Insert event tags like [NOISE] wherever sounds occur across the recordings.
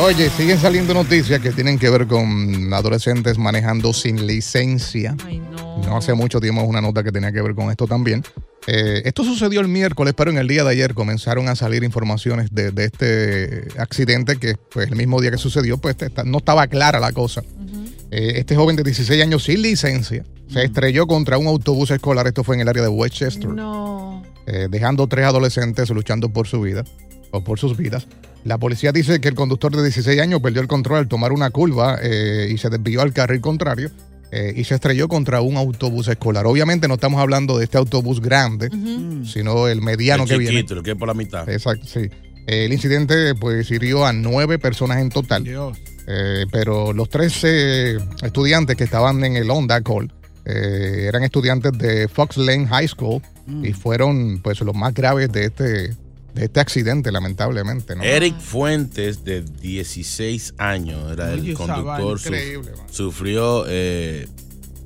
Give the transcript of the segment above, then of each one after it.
Oye, siguen saliendo noticias que tienen que ver con adolescentes manejando sin licencia. no. hace mucho tiempo una nota que tenía que ver con esto también. Eh, esto sucedió el miércoles, pero en el día de ayer comenzaron a salir informaciones de, de este accidente que pues el mismo día que sucedió pues no estaba clara la cosa. Eh, este joven de 16 años sin licencia se estrelló contra un autobús escolar, esto fue en el área de Westchester No. eh, dejando tres adolescentes luchando por su vida o por sus vidas. La policía dice que el conductor de 16 años perdió el control al tomar una curva eh, y se desvió al carril contrario eh, y se estrelló contra un autobús escolar. Obviamente no estamos hablando de este autobús grande, sino el mediano El que viene. chiquito, el que es por la mitad. Exacto, sí. El incidente pues hirió a nueve personas en total. Eh, pero los tres eh, estudiantes que estaban en el Honda Call eh, eran estudiantes de Fox Lane High School y fueron pues los más graves de este, de este accidente, lamentablemente. ¿no? Eric Fuentes, de 16 años, era Oye, el conductor. increíble, sufrió eh,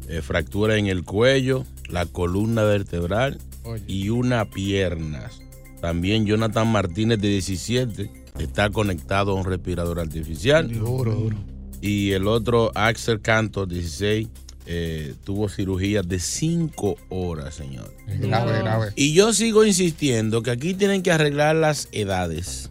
eh, fractura en el cuello, la columna vertebral y una pierna. También Jonathan Martínez, de 17, está conectado a un respirador artificial. Duro, duro. Y el otro, Axel Canto, 16, eh, tuvo cirugía de 5 horas, señor. Grave, grave. Y yo sigo insistiendo que aquí tienen que arreglar las edades.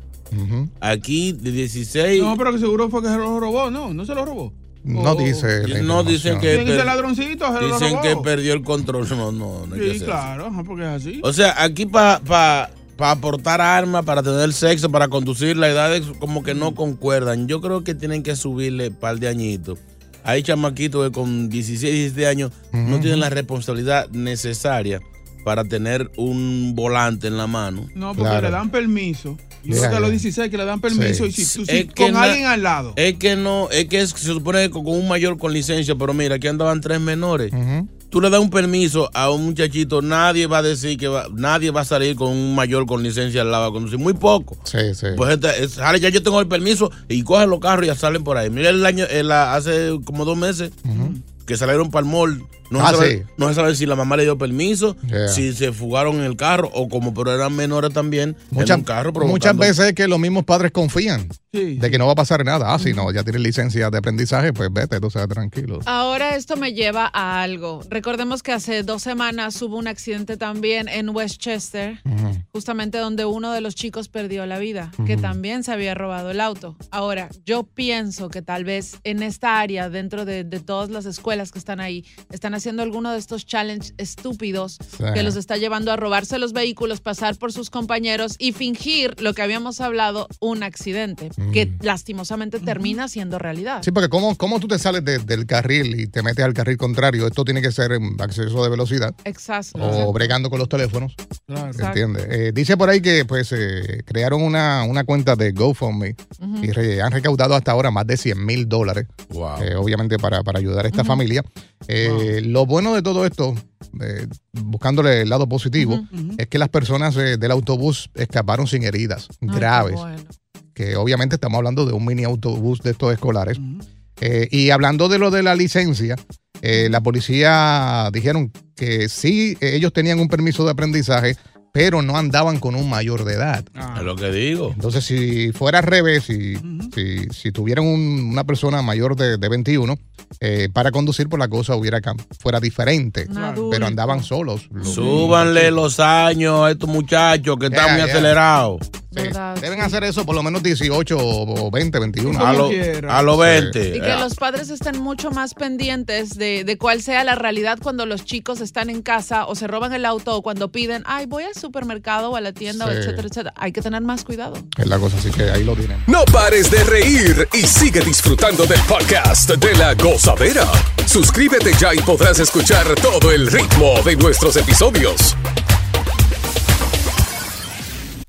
Aquí de 16. No, pero que seguro fue que se lo robó, no, no se lo robó. No dice. la No dicen que. Tiene que ladroncito, se lo Dicen robó. que perdió el control. No, no, no hay que Sí, claro, ajá, porque es así. O sea, aquí para aportar armas, para tener sexo, para conducir, las edades como que no concuerdan. Yo creo que tienen que subirle un par de añitos. Hay chamaquitos que con 16, 17 años no tienen la responsabilidad necesaria para tener un volante en la mano. No, porque le dan permiso. Yo creo que a los ya. 16 que le dan permiso Sí. y si tú Es si que con na- alguien al lado. Es que no, es que es- se supone que con un mayor con licencia, pero mira, aquí andaban tres menores. Tú le das un permiso a un muchachito, nadie va a decir que va, nadie va a salir con un mayor con licencia al lado a conducir, muy poco. Sí, sí. Pues es- sale, ya yo tengo el permiso y cogen los carros y ya salen por ahí. Mira el año, el, hace como dos meses que salieron para el mall. No, Ah, se sabe, sí. no se sabe si la mamá le dio permiso, Yeah. si se fugaron en el carro o como pero eran menores también en Muchas, un carro muchas provocando- veces es que los mismos padres confían Sí, de que no va a pasar nada. Ah, si no, ya tienes licencia de aprendizaje, pues vete, tú seas tranquilo. Ahora esto me lleva a algo. Recordemos que hace dos semanas hubo un accidente también en Westchester justamente donde uno de los chicos perdió la vida, que Ujú. también se había robado el auto. Ahora, yo pienso que tal vez en esta área, dentro de, de todas las escuelas que están ahí, están haciendo alguno de estos challenges estúpidos Sí. que los está llevando a robarse los vehículos, pasar por sus compañeros y fingir lo que habíamos hablado, un accidente, que lastimosamente termina siendo realidad. Sí, porque ¿cómo, cómo tú te sales de- del carril y te metes al carril contrario? Esto tiene que ser en acceso de velocidad Exacto. o bregando con los teléfonos. Claro. ¿Entiendes? Eh, dice por ahí que pues eh, crearon una, una cuenta de GoFundMe y re- han recaudado hasta ahora más de 100 mil dólares, Wow. eh, obviamente para, para ayudar a esta familia. Eh, Lo bueno de todo esto, eh, buscándole el lado positivo, es que las personas eh, del autobús escaparon sin heridas Ay, graves, bueno. que obviamente estamos hablando de un mini autobús de estos escolares. Eh, y hablando de lo de la licencia, eh, la policía dijeron que sí, ellos tenían un permiso de aprendizaje, pero no andaban con un mayor de edad. Ah. Es lo que digo. Entonces, si fuera al revés, si, si, si tuvieran un- una persona mayor de, de 21 eh, para conducir, por la cosa hubiera fuera diferente. Adulto. Pero andaban solos. Los- Súbanle los años a estos muchachos que están muy acelerados. Deben Sí. hacer eso por lo menos 18 o o 20, 21. A quiera. a los Sí. 20. Y que los padres estén mucho más pendientes de, de cuál sea la realidad cuando los chicos están en casa o se roban el auto o cuando piden, ay, voy al supermercado o a la tienda, o etcétera, etcétera. Hay que tener más cuidado. Es la cosa, así que ahí lo tienen. No pares de reír y sigue disfrutando del podcast de la gozadera. Suscríbete ya y podrás escuchar todo el ritmo de nuestros episodios.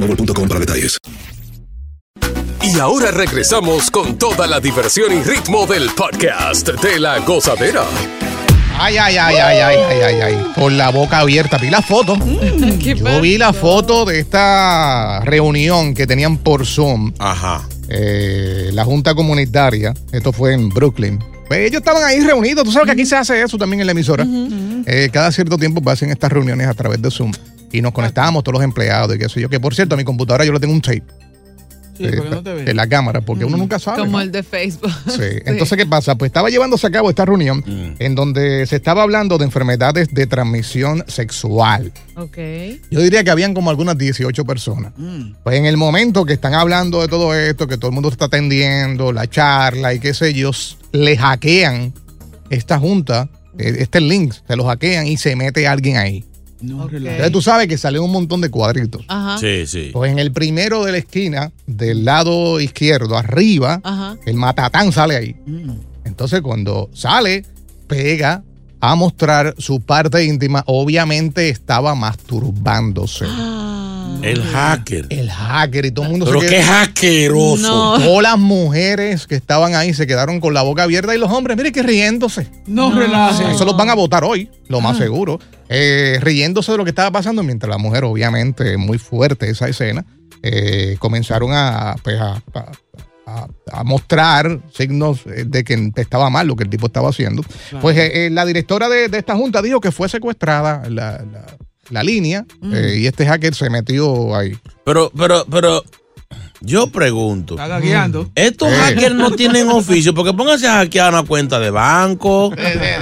boostmobile.com para detalles. Y ahora regresamos con toda la diversión y ritmo del podcast de la gozadera. Ay, ay, ay, ay, ay, ay, ay, ay. Con la boca abierta. Vi la foto. ¿Qué Yo vi la foto de esta reunión que tenían por Zoom. Ajá. eh, la Junta Comunitaria. Esto fue en Brooklyn. Pues ellos estaban ahí reunidos. Tú sabes que aquí se hace eso también en la emisora. Eh, cada cierto tiempo pues, hacen estas reuniones a través de Zoom. Y nos conectábamos todos los empleados y qué sé yo. Que por cierto, a mi computadora yo le tengo un tape. Sí, eh, porque no te en la cámara, porque uno nunca sabe. Como ¿no? el de Facebook. [LAUGHS] Sí. Entonces, ¿qué pasa? Pues estaba llevándose a cabo esta reunión en donde se estaba hablando de enfermedades de transmisión sexual. Ok. Yo diría que habían como algunas 18 personas. Mm. Pues en el momento que están hablando de todo esto, que todo el mundo está atendiendo, la charla y qué sé yo, le hackean esta junta, eh, este link, se lo hackean y se mete alguien ahí. No. Entonces tú sabes que sale un montón de cuadritos. Ajá. Sí, sí. Pues en el primero de la esquina, del lado izquierdo, arriba, Ajá. el matatán sale ahí. Mm. Entonces cuando sale, pega a mostrar su parte íntima, obviamente estaba masturbándose. [GASPS] Ah. El hacker. El hacker y todo el mundo Pero se qué quedó- hackeroso. No. Todas las mujeres que estaban ahí se quedaron con la boca abierta y los hombres, mire que riéndose. No, No. relaja. Eso los van a votar hoy, lo más seguro. Eh, riéndose de lo que estaba pasando, mientras la mujer, obviamente, muy fuerte esa escena, eh, comenzaron a, pues, a, a- a- a mostrar signos eh, de que estaba mal lo que el tipo estaba haciendo. Pues eh, eh, la directora de, de esta junta dijo que fue secuestrada la, la- la línea eh, y este hacker se metió ahí. Pero, pero, pero, yo pregunto. Está gagueando. Estos Eh. hackers no tienen [LAUGHS] oficio, porque pónganse a hackear una cuenta de banco,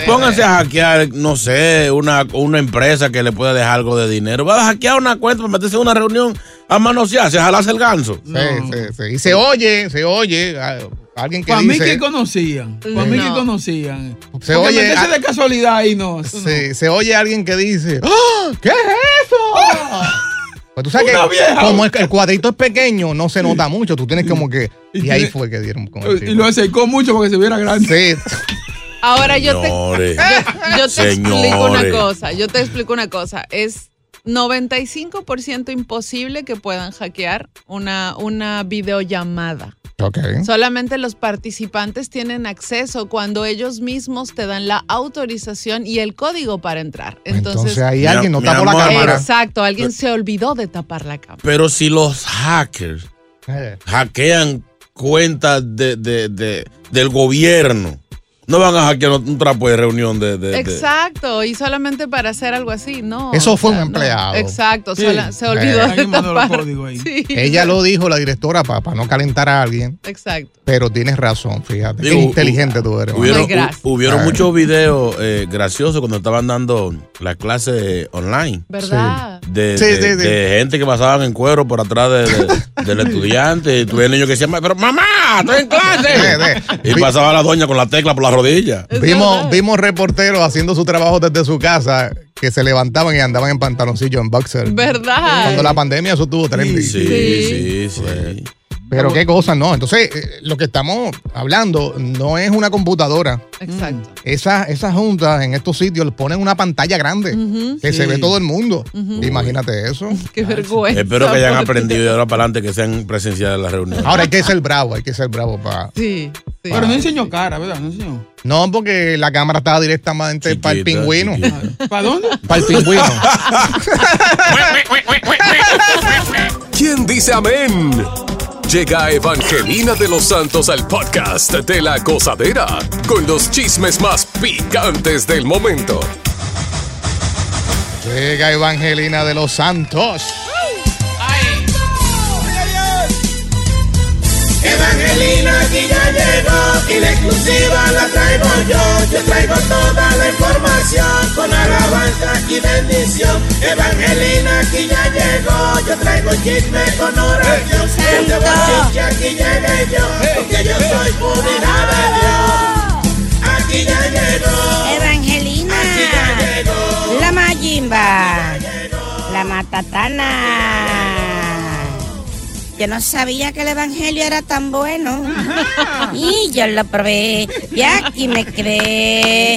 pónganse a hackear, no sé, una, una empresa que le pueda dejar algo de dinero. Va a hackear una cuenta para meterse en una reunión a manosearse, a jalarse el ganso. Sí, sí, sí. Y se oye, se oye a- alguien que Para mí dice... que conocían. Para mí que No. conocían. Se Porque oye a- de casualidad ahí no. Sí, se oye alguien que dice, ¡Ah! ¿qué es eso? Pues tú sabes Una que vieja. como el, el cuadrito es pequeño, no se nota mucho. Tú tienes como que. Y, ahí fue que dieron con el Y lo acercó mucho para que se viera grande. Sí. Ahora yo te, yo te explico una cosa. Yo te explico una cosa. Es 95% imposible que puedan hackear una, una videollamada. Solamente los participantes tienen acceso cuando ellos mismos te dan la autorización y el código para entrar. Entonces, Entonces ahí alguien no tapó la cámara. exacto, alguien se olvidó de tapar la cámara. Pero si los hackers Eh. hackean cuentas de, de- de- del gobierno, no van a hackear un trapo de reunión de... de- de- Exacto, y solamente para hacer algo así, no. Eso o fue un no. empleado. Exacto, Sí. sola- se olvidó Eh. de Alguien mandó los tapar. ahí. Sí, Ella lo dijo, la directora, para no calentar a alguien. Exacto. Pero tienes razón, fíjate. Qué Digo, inteligente tú eres. Hubieron, hu- hubieron muchos videos eh, graciosos cuando estaban dando la clase online. ¿Verdad? De, Sí, de- sí, sí. de gente que pasaban en cuero por atrás de- de- [LAUGHS] del estudiante. Y tuve niños que decían, pero mamá, estoy en clase. [LAUGHS] Y pasaba la doña con la tecla por la Vimos, vimos reporteros haciendo su trabajo desde su casa que se levantaban y andaban en pantaloncillo, en boxer. ¿Verdad? Cuando la pandemia eso tuvo trending. Sí, sí, sí. Pero qué cosa, no. Entonces, eh, lo que estamos hablando no es una computadora. Exacto. Esas esas juntas en estos sitios ponen una pantalla grande Ujú. que se Sí. ve todo el mundo. Imagínate eso. [LAUGHS] Qué vergüenza. Espero que hayan aprendido de ahora para adelante que sean presenciales las reuniones. Ahora hay que ser bravo, hay que ser bravo para. Sí, sí. Pero no enseñó cara, ¿verdad? No enseñó. No, porque la cámara estaba directamente para el Chiquita, pingüino. chiquita. ¿Para dónde? Para el pingüino. [LAUGHS] [LAUGHS] ¿Quién dice amén? Llega Evangelina de los Santos al podcast de la gozadera con los chismes más picantes del momento. Llega Evangelina de los Santos. Evangelina aquí ya llegó y la exclusiva la traigo yo. Yo traigo toda la información con alabanza y bendición. Evangelina aquí ya llegó. Yo traigo chisme con oración. Este bochinche aquí llegué yo porque yo soy hija de Dios. Aquí ya llegó. Evangelina, Aquí ya llegó. la Mayimba, la Matatana. Yo no sabía que el Evangelio era tan bueno. [LAUGHS] Y yo lo probé y aquí me cree.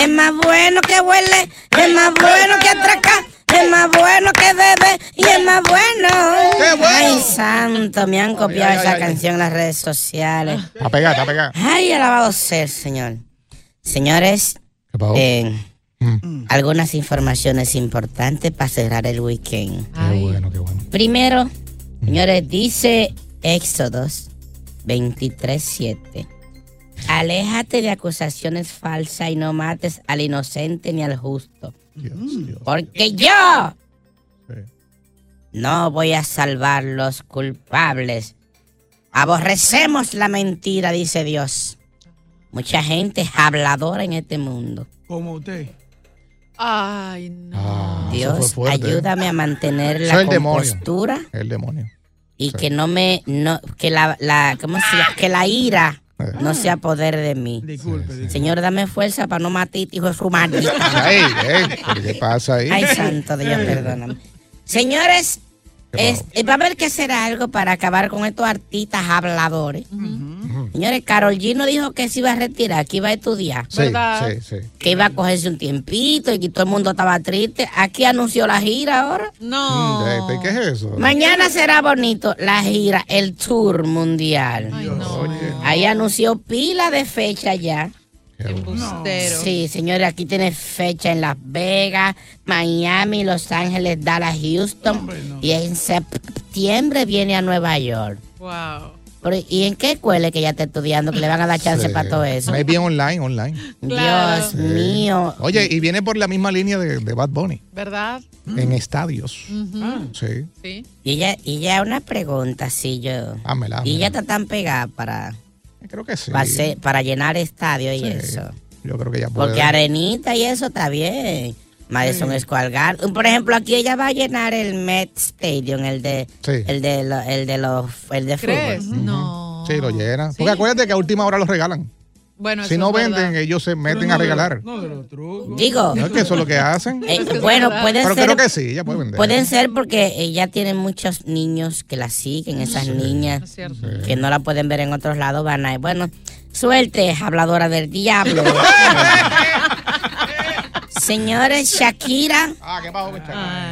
Es más bueno que huele, es más bueno que atraca, es más bueno que bebe y es más bueno. ¡Qué bueno! Ay, santo, me han copiado ay, esa ay. canción en las redes sociales. Está pegada, está pegada. Ay, alabado ser, Señor. Señores, eh, Mm, algunas informaciones importantes para cerrar el weekend. qué bueno, qué bueno. Primero, señores, dice Éxodos 23:7. Aléjate de acusaciones falsas y no mates al inocente ni al justo. Dios, Mm. Dios. Porque yo no voy a salvar los culpables. Aborrecemos la mentira, dice Dios. Mucha gente es habladora en este mundo. Como usted. Ay, no. Dios, ¿eh? ayúdame a mantener la el demonio. compostura El demonio. y Sí. que no me no que la, la ¿cómo se llama? que la ira Eh. no sea poder de mí. Disculpe, disculpe. Señor, dame fuerza para no matar hijo de su maldita. Ay, ey, ¿pero ¿qué pasa ahí? Ay, santo Dios, perdóname. Señores, ¿Qué es- pasó? va a haber que hacer algo para acabar con estos artistas habladores. Señores, Carol G no dijo que se iba a retirar, que iba a estudiar, Sí, ¿verdad? sí, sí. que iba a cogerse un tiempito y que todo el mundo estaba triste. Aquí anunció la gira ahora. No. Mm, ¿Qué es eso? Mañana será bonito la gira, el tour mundial. Ay, no. Ahí anunció pila de fecha ya. Embustero. Sí, señores, aquí tiene fecha en Las Vegas, Miami, Los Ángeles, Dallas, Houston. Hombre, no. Y en septiembre viene a Nueva York. Wow. Pero, ¿Y en qué escuela que ya está estudiando que le van a dar chance Sí. para todo eso? Maybe online, online. Claro. Dios mío. Oye, y viene por la misma línea de, de Bad Bunny, ¿Verdad? en estadios. Ujú. Sí, Sí. Y ya, y ya una pregunta, sí, yo. hámela. Y ya está tan pegada para, Creo que sí. para, hacer- para llenar estadio y eso. Yo creo que ya puede. Porque Arenita y eso está bien. Madison Square Garden. Por ejemplo, aquí ella va a llenar el Met Stadium, el de, Sí. el de, lo- el de los, el de ¿Crees? fútbol. No. Sí, lo llena. Sí. Porque acuérdate que a última hora los regalan. Bueno, Si no verdad. venden, ellos se meten a regalar. Digo. No es que eso es lo que hacen. [LAUGHS] Eh, bueno, puede Pero ser. creo que sí, ella puede vender. Pueden ser porque ella tiene muchos niños que la siguen, esas niñas que no la pueden ver en otros lados, van a bueno, suerte, habladora del diablo. [LAUGHS] Señores, Shakira,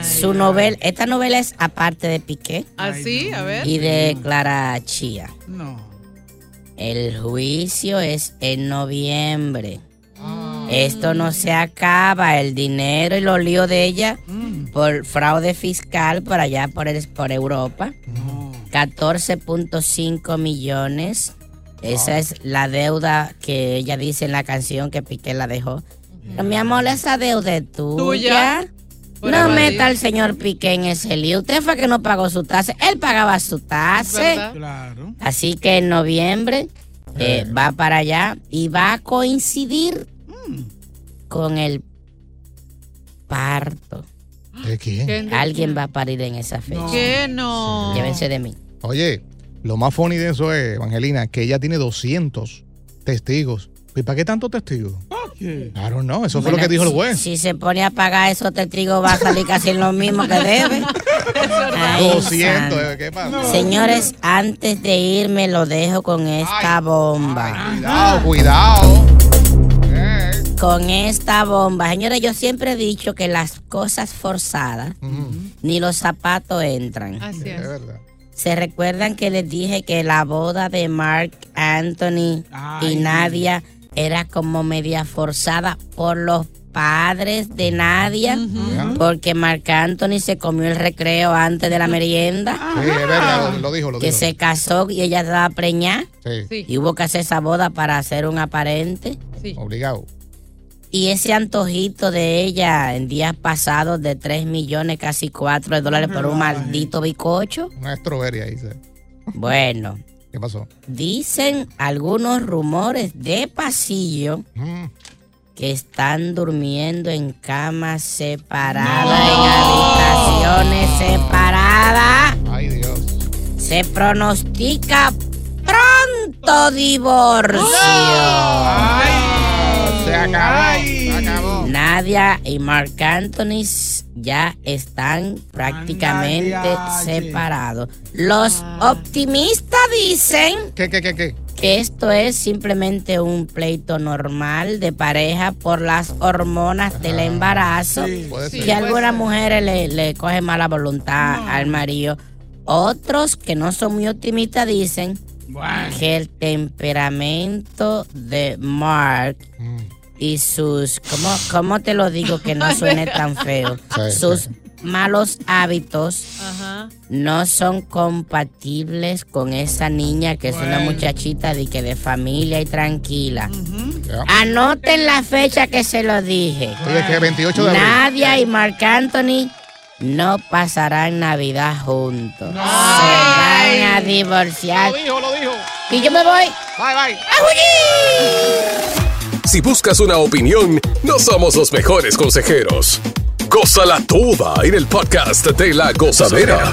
su novela, esta novela es aparte de Piqué Así, a ver. y de Clara Chía. No. El juicio es en noviembre. Esto no se acaba, el dinero y los líos de ella por fraude fiscal por allá por, el- por Europa. 14.5 millones. Esa es la deuda que ella dice en la canción que Piqué la dejó. Mi amor, esa deuda es tuya. Tuya. No meta al señor Piqué en ese lío. Usted fue que no pagó su tasa. Él pagaba su tasa. Claro. Así que en noviembre eh, va para allá y va a coincidir con el parto. ¿De quién? Alguien va a parir en esa fecha. ¿Qué no? Llévense de mí. Oye, lo más funny de eso es, Evangelina, que ella tiene 200 testigos. ¿Y para qué tantos testigos? Claro, no, eso fue lo que dijo el juez. Si se pone a pagar esos testigos va a salir casi lo mismo que debe. [LAUGHS] Ay, 200, santo. ¿eh? ¿qué pasa? Señores, antes de irme lo dejo con esta bomba. Cuidado, cuidado. Con esta bomba. Señores, yo siempre he dicho que las cosas forzadas ni los zapatos entran. Así es. ¿Se recuerdan que les dije que la boda de Mark Anthony y Nadia era como media forzada por los padres de Nadia? Porque Mark Anthony se comió el recreo antes de la merienda. Sí, es verdad, lo, lo dijo, lo Que dijo. se casó y ella estaba preñada. Sí. Y hubo que hacer esa boda para hacer un aparente. Obligado. Y ese antojito de ella en días pasados de 3 millones, casi 4 de dólares por un maldito bicocho. Una ahí. sí. Bueno, ¿Qué pasó? dicen algunos rumores de pasillo Mm. que están durmiendo en camas separadas, en habitaciones separadas. Ay, Dios. Se pronostica pronto divorcio. Se acabó. Se acabó. Nadia y Mark Anthony ya están prácticamente separados. Los optimistas dicen ¿Qué, qué, qué, qué? que esto es simplemente un pleito normal de pareja por las hormonas del embarazo. Ser. que algunas mujeres le, le cogen mala voluntad al marido. Otros que no son muy optimistas dicen que el temperamento de Mark y sus, ¿cómo, cómo te lo digo que no suene [LAUGHS] tan feo? Sí, sus malos hábitos Ajá. no son compatibles con esa niña que es una muchachita de que de familia y tranquila. Anoten la fecha que se lo dije. Oye, que 28 de abril. Nadia y Marc Anthony no pasarán Navidad juntos. Se van a divorciar. Lo dijo, lo dijo. Y yo me voy. Bye, bye. Si buscas una opinión, no somos los mejores consejeros. Gózala toda en el podcast de la gozadera.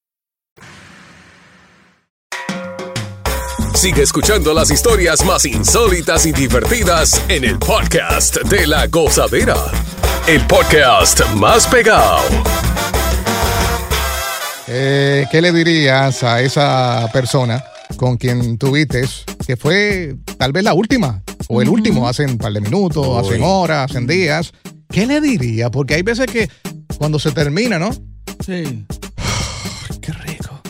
Sigue escuchando las historias más insólitas y divertidas en el podcast de la gozadera. El podcast más pegado. Eh, ¿Qué le dirías a esa persona con quien tuviste, que fue tal vez la última o el último, hace un par de minutos, hacen horas, hacen días, ¿qué le diría? Porque hay veces que cuando se termina, ¿no? Sí. [SIGHS] qué rico.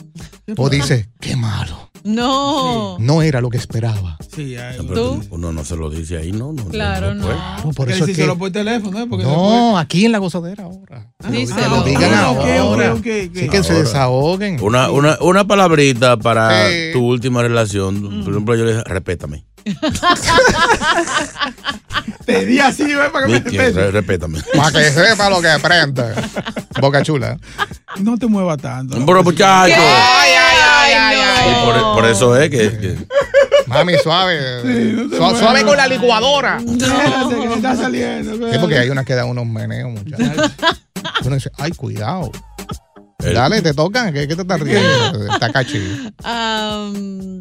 O dice, qué malo. No. No era lo que esperaba. Sí, hay- ¿Tú? Uno no se lo dice ahí, no. no Claro, no. puede. Claro, por Que eso es que... por teléfono, ¿eh? Porque No, aquí en la gozadera ahora. Díselo. Que lo digan Ah, ahora. Sí, que se desahoguen. Una, una, una palabrita para Sí. tu última relación. Por ejemplo, yo le dije, respétame. [LAUGHS] Te di así, ¿ves? Para que me Miki, respete. re- respétame. Para que sepa lo que prende. [LAUGHS] Boca chula. No te muevas tanto. Pero muchacho. Ay, ay, ay, Y por, por eso es que, que- Mami, suave. no Su- suave con la licuadora. Espérate, que te está saliendo. Sí, espérate. porque hay unas que dan unos meneos, muchachos. [LAUGHS] Uno dice, ay, cuidado. El- Dale, te tocan. ¿Qué, qué te estás riendo? Está cachi. Am,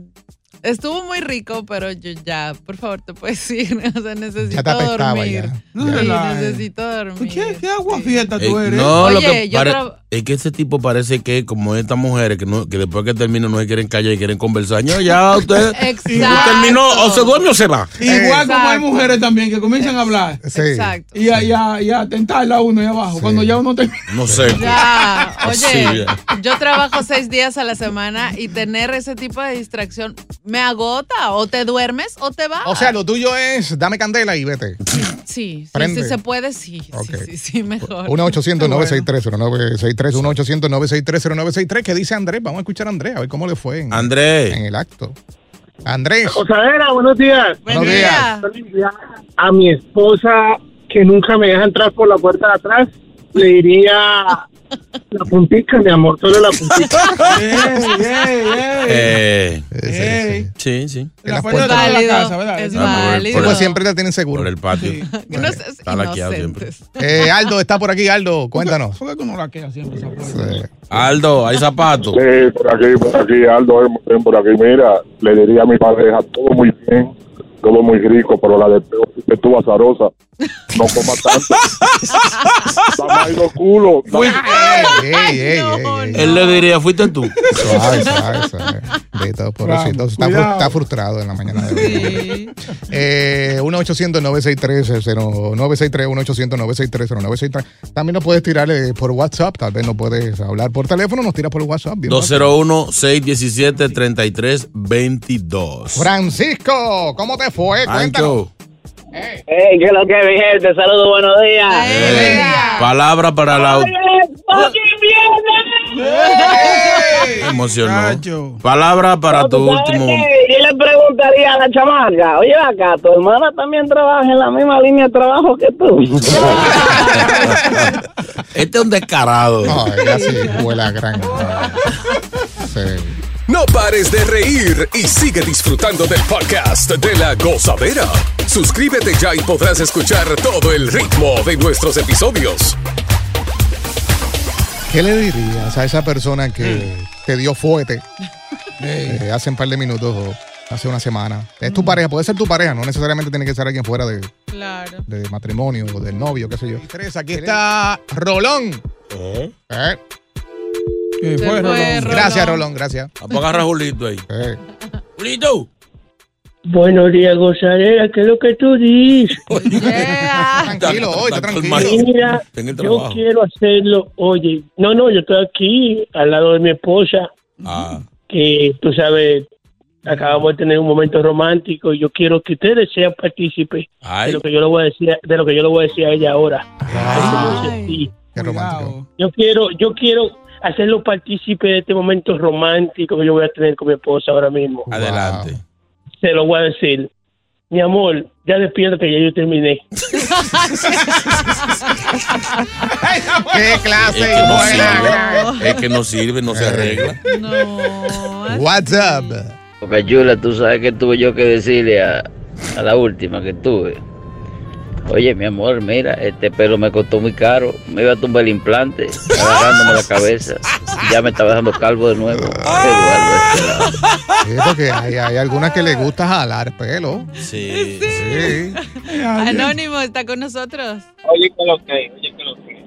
estuvo muy rico, pero yo ya, por favor, te puedes ir. [LAUGHS] O sea, necesito Ya te apestaba dormir. ya. No [LAUGHS] Sí, relajes. necesito dormir. ¿Qué, qué agua fiesta Eh, tú eres? no, lo que yo pare- tra- es que ese tipo parece que como estas mujeres que, no, que después que terminan no se quieren callar y quieren conversar. No, ya [LAUGHS] usted Exacto. terminó, o se duerme o se va. Igual como hay mujeres también que comienzan a hablar. Sí. Exacto. Y a, y a, y a tentarla uno ahí abajo. Cuando ya uno termina. No sé. Ya, oye, Sí, ya. yo trabajo seis días a la semana y tener ese tipo de distracción me agota. O te duermes o te vas. O sea, lo tuyo es dame candela y vete. sí, sí, sí se puede, sí, Ok. sí, sí, sí, mejor. 1-800-963-0963. 1-800-963-0963. ¿Qué dice Andrés? Vamos a escuchar a Andrés, a ver cómo le fue en, Andrés. en el acto. Andrés. Cosadera, buenos días. Buen buenos día. A mi esposa, que nunca me deja entrar por la puerta de atrás, le diría la puntica, mi amor, solo la puntica. ¡Ey, ey, ey! Eh, Sí, sí, Ey. sí. sí, La puerta de la casa, ¿verdad? es válido. Pues siempre la tienen seguro. Por el patio. Sí. Que no seas Está laqueado siempre. Eh, Aldo está por aquí, Aldo, cuéntanos. ¿Por qué uno la queda siempre esa puerta? Sí. Aldo, hay zapatos. Sí, por aquí, por aquí, Aldo, ven por aquí. Mira, le diría a mi pareja, todo muy bien, todo muy rico, pero la de que tú azarosa, no comas tanto. [LAUGHS] Dame los culos. Ey, ey, ey, no, ey, ey. Él le diría, fuiste tú. Suave, suave, suave. Vamos, Está, está frustrado en la mañana de hoy. Sí. Eh, 1-800-963-0963, 1-800-963-0963. También nos puedes tirar por WhatsApp, tal vez no puedes hablar por teléfono, nos tiras por WhatsApp. bien fácil. 201-617-3322. Francisco, ¿cómo te fue? Cuéntanos. Ancho, Hey, ¿qué es lo que mi gente? Saludos, buenos días. eh, palabra para la emocionó. Nacho. Palabra para tu ¿Tú sabes último. Yo le preguntaría a la chamaca, oye acá, tu hermana también trabaja en la misma línea de trabajo que tú. [LAUGHS] Este es un descarado. No, ella sí fue la gran. No pares de reír y sigue disfrutando del podcast de la gozadera. Suscríbete ya y podrás escuchar todo el ritmo de nuestros episodios. ¿Qué le dirías a esa persona que te dio fuerte [LAUGHS] eh, hace un par de minutos o hace una semana? Es tu pareja, puede ser tu pareja, no necesariamente tiene que ser alguien fuera de, Claro. de matrimonio o del novio, qué sé yo. Tres, aquí está Rolón. ¿Eh? Eh, ¿Qué Se fue, fue, Rolón? Rolón. Gracias, Rolón, gracias. Apaga a Rajulito ahí. Eh, Julito. Buenos días, gozadera, ¿qué es lo que tú dices? [LAUGHS] Yeah. tranquilo, hoy, está tranquilo. Mira, yo quiero hacerlo, oye, no, no, yo estoy aquí al lado de mi esposa, Ah, que tú sabes, acabamos de tener un momento romántico y yo quiero que ustedes sean partícipes de ay. lo que yo le voy a decir, de lo que yo le voy a decir a ella ahora. Ay. Sí. Qué romántico. Yo quiero, yo quiero hacerlo partícipe de este momento romántico que yo voy a tener con mi esposa ahora mismo. Adelante. Se lo voy a decir. Mi amor, ya despierta que ya yo terminé. [LAUGHS] ¡Qué clase Es que no buena! sirve. Es que no sirve, no se arregla. No. What's up? Porque Chula, tú sabes que tuve yo que decirle a, a la última que tuve. Oye, mi amor, mira, este pelo me costó muy caro. Me iba a tumbar el implante, agarrándome la cabeza. Ya me estaba dejando calvo de nuevo. Eduardo, este. Sí, porque hay, hay algunas que les gusta jalar pelo. Sí. Sí. Anónimo está con nosotros. Oye, que lo que, oye, que lo que.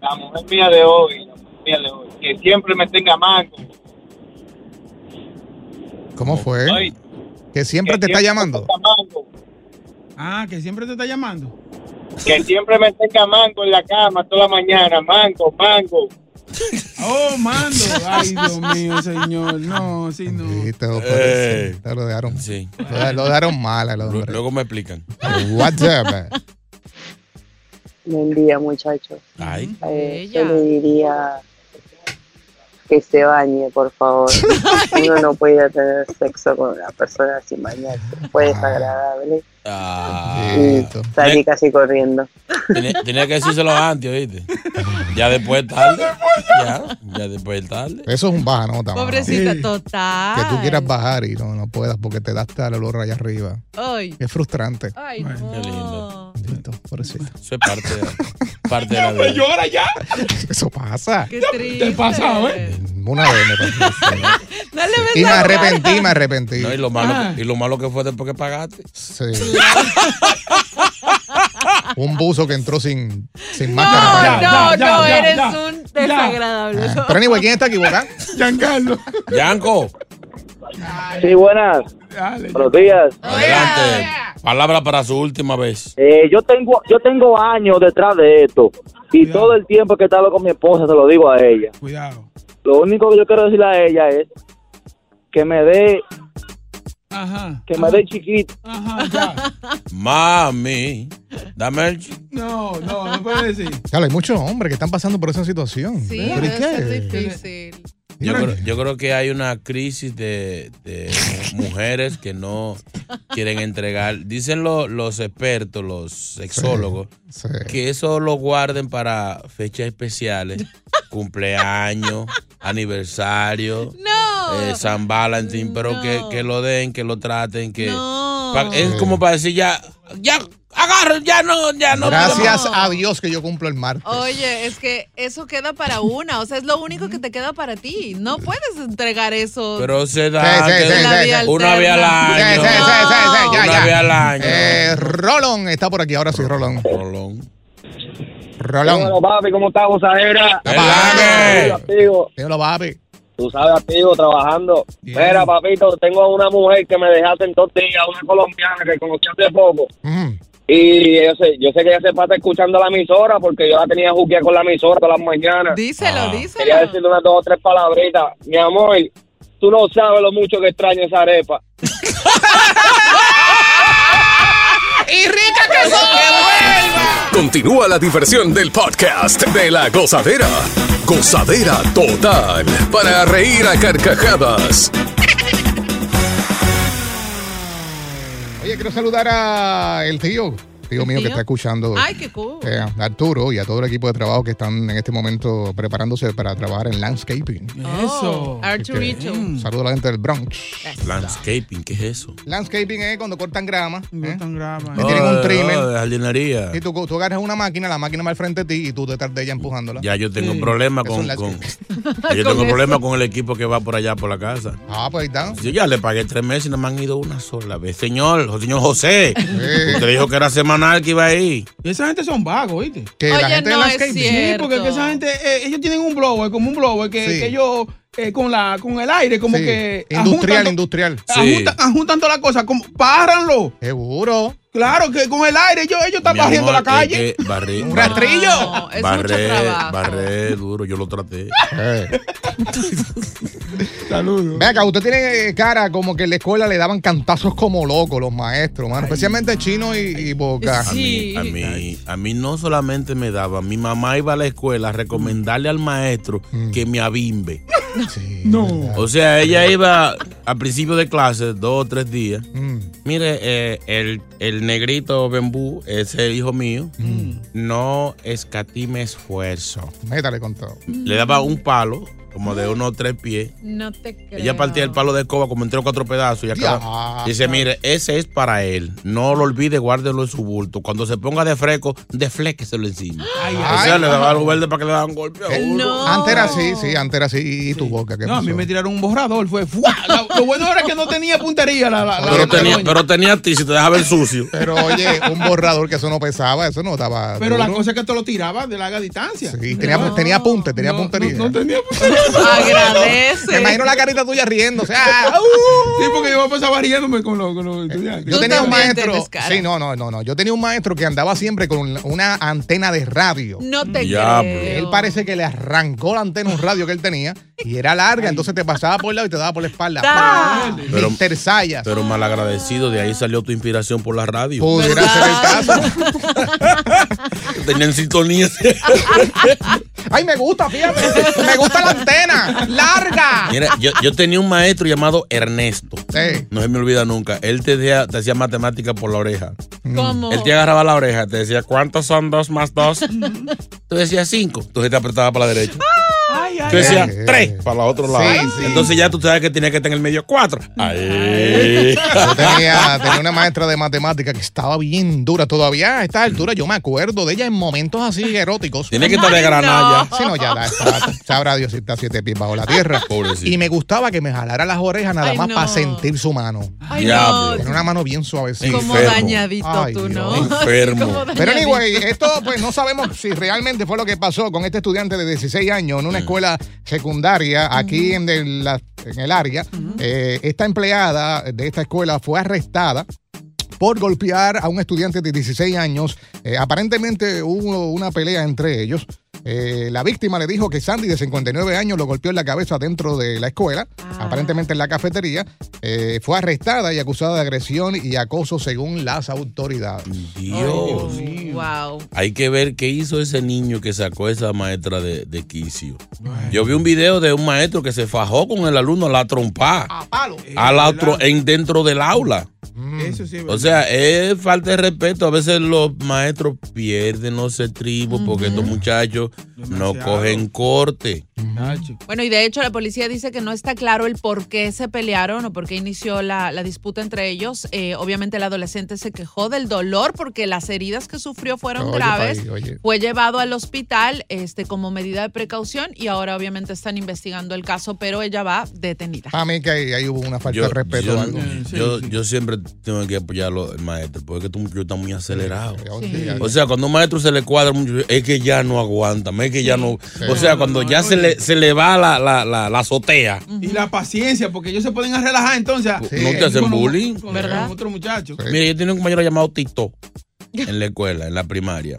La mujer mía de hoy, la mujer mía de hoy, que siempre me tenga mango. ¿Cómo fue? Que siempre que te llamando. está llamando, Ah, que siempre te está llamando. Que siempre me está llamando en la cama toda la mañana. Mango, mango. Oh, mando. Ay, Dios [LAUGHS] mío, señor. No, sí, no. Sí, te lo, Eh. te lo dejaron. Sí. Lo, lo dejaron mal. Luego me explican. What's up? Buen día, muchachos. Ay. Eh, yo le diría que se bañe, por favor. [LAUGHS] Uno no puede tener sexo con una persona sin bañarse. Fue desagradable. Ah. Y salí casi corriendo. Tenía, tenía que decírselo antes, ¿oíste? Ya después es tarde. Ya, ya después es tarde. Eso es un baja nota. Pobrecita, total. Que tú quieras bajar y no, no puedas porque te das el olor allá arriba. Ay. Es frustrante. Ay, no. Qué lindo. Bendito, pobrecito. Eso es parte de, [LAUGHS] parte de la vida. Llora ya. Eso pasa. Qué triste. Te pasa, ¿eh? Una vez me pasó. [LAUGHS] No le ves Y me arrepentí, me arrepentí. No, y, lo malo, Ah. y lo malo que fue después que pagaste. Sí. Un buzo que entró sin, sin máscara. No, Ya, no, ya, no, ya, eres ya. un desagradable. Ah, Pero anyway, ¿quién está equivocado? [LAUGHS] Giancarlo. Yanko, Sí, buenas. Dale. Buenos días. adelante. Palabra para su última vez. Eh, yo tengo yo tengo años detrás de esto. Y Cuidado. todo el tiempo que he estado con mi esposa se lo digo a ella. Cuidado. Lo único que yo quiero decirle a ella es que me dé Ajá. que me dé chiquito. Ajá, ya. [LAUGHS] Mami, dame el... ch- No, no, no puede decir. Claro, hay muchos hombres que están pasando por esa situación. Sí, ¿Pero difícil. Yo creo, yo creo que hay una crisis de, de mujeres que no quieren entregar. Dicen lo- los expertos, los sexólogos, Sí. que eso lo guarden para fechas especiales, cumpleaños, aniversario, No. eh, San Valentín, pero que, que lo den, que lo traten, que No. pa- es como para decir ya, ya agarren, ya no, ya no. Gracias a Dios que yo cumplo el martes. Oye, es que eso queda para una, o sea, es lo único que te queda para ti. No puedes entregar eso. Pero se da Sí, sí, sí, una vez al año. Sí, sí, sí, sí, sí, ya, Una ya. vez al año. Eh, Rolón está por aquí, ahora sí, Rolón. Rolón. Rolón. papi, ¿cómo estás, gozadera? Dímelo, papi. Tú sabes, activo, trabajando. Mira, papito, tengo a una mujer que me dejaste en dos días, una colombiana que conocí hace poco. Mm. Y yo sé, yo sé que ella se pasa escuchando la emisora porque yo la tenía jugueada con la emisora todas las mañanas. Díselo, Ah. díselo. Quería decirle unas dos o tres palabritas. Mi amor, tú no sabes lo mucho que extraño esa arepa. [LAUGHS] ¡Y rica que Continúa la diversión del podcast de la gozadera. Gozadera total para reír a carcajadas. Quiero saludar a el tío, tío mío que está escuchando. Ay, qué cool. eh, a Arturo y a todo el equipo de trabajo que están en este momento preparándose para trabajar en landscaping. Oh, Arturito. Un saludo a la gente del Bronx. Landscaping, ¿qué es eso? Landscaping es cuando cortan grama. ¿eh? tan grama. Que tienen un trimmer. Oh, de jardinería. Y tú, tú agarras una máquina, la máquina va al frente de ti y tú detrás de ella empujándola. Ya yo tengo Sí. un problema Eso con, con- yo tengo un problema eso. con el equipo que va por allá por la casa. Ah, pues ahí está. Yo ya le pagué tres meses y no me han ido una sola vez. Señor, señor José, usted dijo que era que iba a ir. Y esa gente son vagos, ¿viste? Que Oye, la gente de no es. Sí, porque que esa gente, eh, ellos tienen un blower, como un blower, que, Sí. que ellos eh, con la con el aire, como Sí. que. Industrial, ajuntan- industrial. Sí. Ajuntan, ajuntan todas las cosas, como, párranlo. Seguro. Claro que con el aire ellos, ellos están Mi barriendo amor, la calle. que barrí- Un bar- rastrillo. No, es mucho barré, barré duro, yo lo traté. Eh. [LAUGHS] Saludos. Ve acá, usted tiene cara como que en la escuela le daban cantazos como locos los maestros, mano. Especialmente chino y, y boca. A Sí. mí, a mí, a mí no solamente me daba, mi mamá iba a la escuela a recomendarle al maestro Mm. que me abimbe. Sí, [LAUGHS] No. verdad. O sea, ella iba al principio de clase, dos o tres días. Mm. Mire, eh, el, el negrito Bembú, es hijo mío, Mm. no escatime esfuerzo. Métale con todo. Le daba un palo, como de unos tres pies. No te creo. Ella partía el palo de escoba como en tres o cuatro pedazos y acaba. Ya. Dice, mire, ese es para él. No lo olvide, guárdelo en su bulto. Cuando se ponga de fresco, defléqueselo encima. Ay, o ay, sea, le daba algo verde para que le daban golpe a Eh, uno. No. Antes era así, sí, antes era así. ¿Y tu boca? ¿Qué No, a mí me tiraron un borrador, fue. La- Lo bueno era que no tenía puntería la, la, la- Pero la tenía, pero tenía a ti, si te dejaba el sucio. [LAUGHS] Pero oye, un borrador que eso no pesaba, eso no estaba. Pero la duro. cosa es que te lo tiraba de larga distancia. Sí, tenía, No. tenía punte, tenía No, puntería. No, no tenía puntería. [LAUGHS] Agradece. Me imagino la carita tuya riendo. O sea, Sí, porque yo pasaba riéndome con los, con los estudiantes. Yo tenía un maestro. Sí, no, no, no, no. Yo tenía un maestro que andaba siempre con una antena de radio. No te Diablo. creo. Él parece que le arrancó la antena a un radio que él tenía y era larga, entonces te pasaba por el lado y te daba por la espalda. Da. Pero- Mr. Sayas. Pero malagradecido, de ahí salió tu inspiración por la radio. Pudiera ser el caso. [LAUGHS] Tenían sintonía. [LAUGHS] Ay, me gusta, fíjate. Me gusta la antena. Larga. Mira, yo, yo tenía un maestro llamado Ernesto. Sí. No se me olvida nunca. Él te, decía- te hacía matemática por la oreja. ¿Cómo? Él te agarraba la oreja, te decía, ¿cuántos son dos más dos? [LAUGHS] Tú decías cinco. Entonces te apretaba para la derecha. Ay, ay, Tú decías ay. tres para el otro lado. Sí, sí. Entonces ya tú sabes que tenía que estar en el medio cuatro. Ahí. [LAUGHS] Yo tenía, tenía una maestra de matemática que estaba bien dura. Todavía a esta altura yo me acuerdo de ella en momentos así eróticos. Tiene que estar de Ay, granalla. no. Ya la, está- sabrá Dios si está siete pies bajo la tierra. Pobrecito. Y me gustaba que me jalara las orejas nada Ay, más no. para sentir su mano. Ay, Diablo. Tiene una mano bien suavecita. Como Enfermo. dañadito Ay, tú, Dios. ¿no? Enfermo. [LAUGHS] Pero anyway, esto pues no sabemos si realmente fue lo que pasó con este estudiante de 16 años en una escuela secundaria aquí en, el, la- en el área. Eh, esta empleada de esta escuela fue arrestada por golpear a un estudiante de 16 años. Eh, aparentemente hubo una pelea entre ellos. Eh, la víctima le dijo que Sandy, de 59 años, lo golpeó en la cabeza dentro de la escuela, aparentemente en la cafetería. Eh, fue arrestada y acusada de agresión y acoso según las autoridades. Dios. Wow. Hay que ver qué hizo ese niño que sacó esa maestra de, de quicio. Yo vi un video de un maestro que se fajó con el alumno a la trompa. A palo. Al otro en dentro del aula. Eso sí. es O sea, es falta de respeto. A veces los maestros pierden los estribos porque estos muchachos no cogen corte. Bueno, y de hecho la policía dice que no está claro el por qué se pelearon o por qué inició la, la disputa entre ellos. Eh, obviamente el adolescente se quejó del dolor porque las heridas que sufrió fueron Oye, graves. país, oye. Fue llevado al hospital este, como medida de precaución y ahora obviamente están investigando el caso, pero ella va detenida. A mí que ahí, ahí hubo una falta de respeto yo, o algo. yo- yo siempre tengo que apoyar al maestro porque este muchacho está muy acelerado. Sí. O sea, cuando a un maestro se le cuadra mucho, es que ya no aguanta, es que ya no. O sea, cuando ya se le, se le va la, la, la, la azotea. Y la paciencia, porque ellos se pueden a relajar entonces. No te hacen Con- bullying. con- ¿Verdad? con otro muchacho. Mira, yo tenía un compañero llamado Tito en la [LAUGHS] escuela, en la primaria.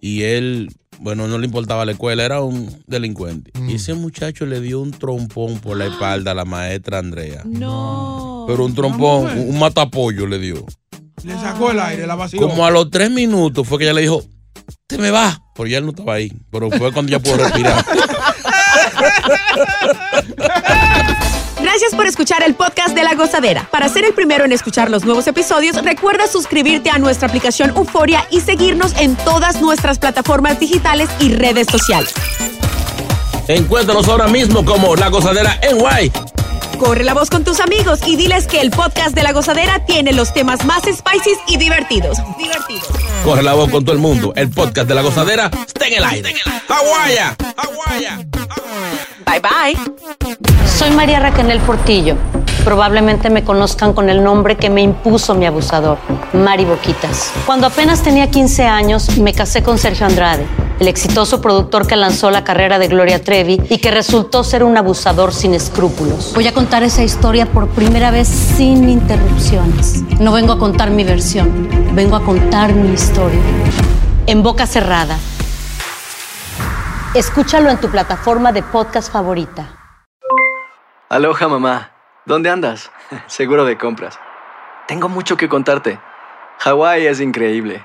Y él, bueno, no le importaba la escuela, era un delincuente. Y ese muchacho le dio un trompón por la [GASPS] espalda a la maestra Andrea. No. Pero un trompón, un, matapollo le dio. Le sacó el aire, la vació. Como a los tres minutos fue que ella le dijo, me vas. Pero ya él no estaba ahí. Pero fue cuando ya pudo respirar. Gracias por escuchar el podcast de La Gozadera. Para ser el primero en escuchar los nuevos episodios, recuerda suscribirte a nuestra aplicación Euforia y seguirnos en todas nuestras plataformas digitales y redes sociales. Encuéntranos ahora mismo como La Gozadera en Guay. Corre la voz con tus amigos y diles que el podcast de La Gozadera tiene los temas más spicy y divertidos. Divertidos. Corre la voz con todo el mundo. El podcast de La Gozadera está en el aire. ¡Aguaya! ¡Aguaya! Bye bye. Soy María Raquel Portillo. Probablemente me conozcan con el nombre que me impuso mi abusador, Mari Boquitas. Cuando apenas tenía 15 años, me casé con Sergio Andrade, el exitoso productor que lanzó la carrera de Gloria Trevi y que resultó ser un abusador sin escrúpulos. Voy a contar esa historia por primera vez sin interrupciones. No vengo a contar mi versión, vengo a contar mi historia. En boca cerrada. Escúchalo en tu plataforma de podcast favorita. Aloha mamá, ¿dónde andas? [LAUGHS] Seguro de compras. Tengo mucho que contarte. Hawái es increíble.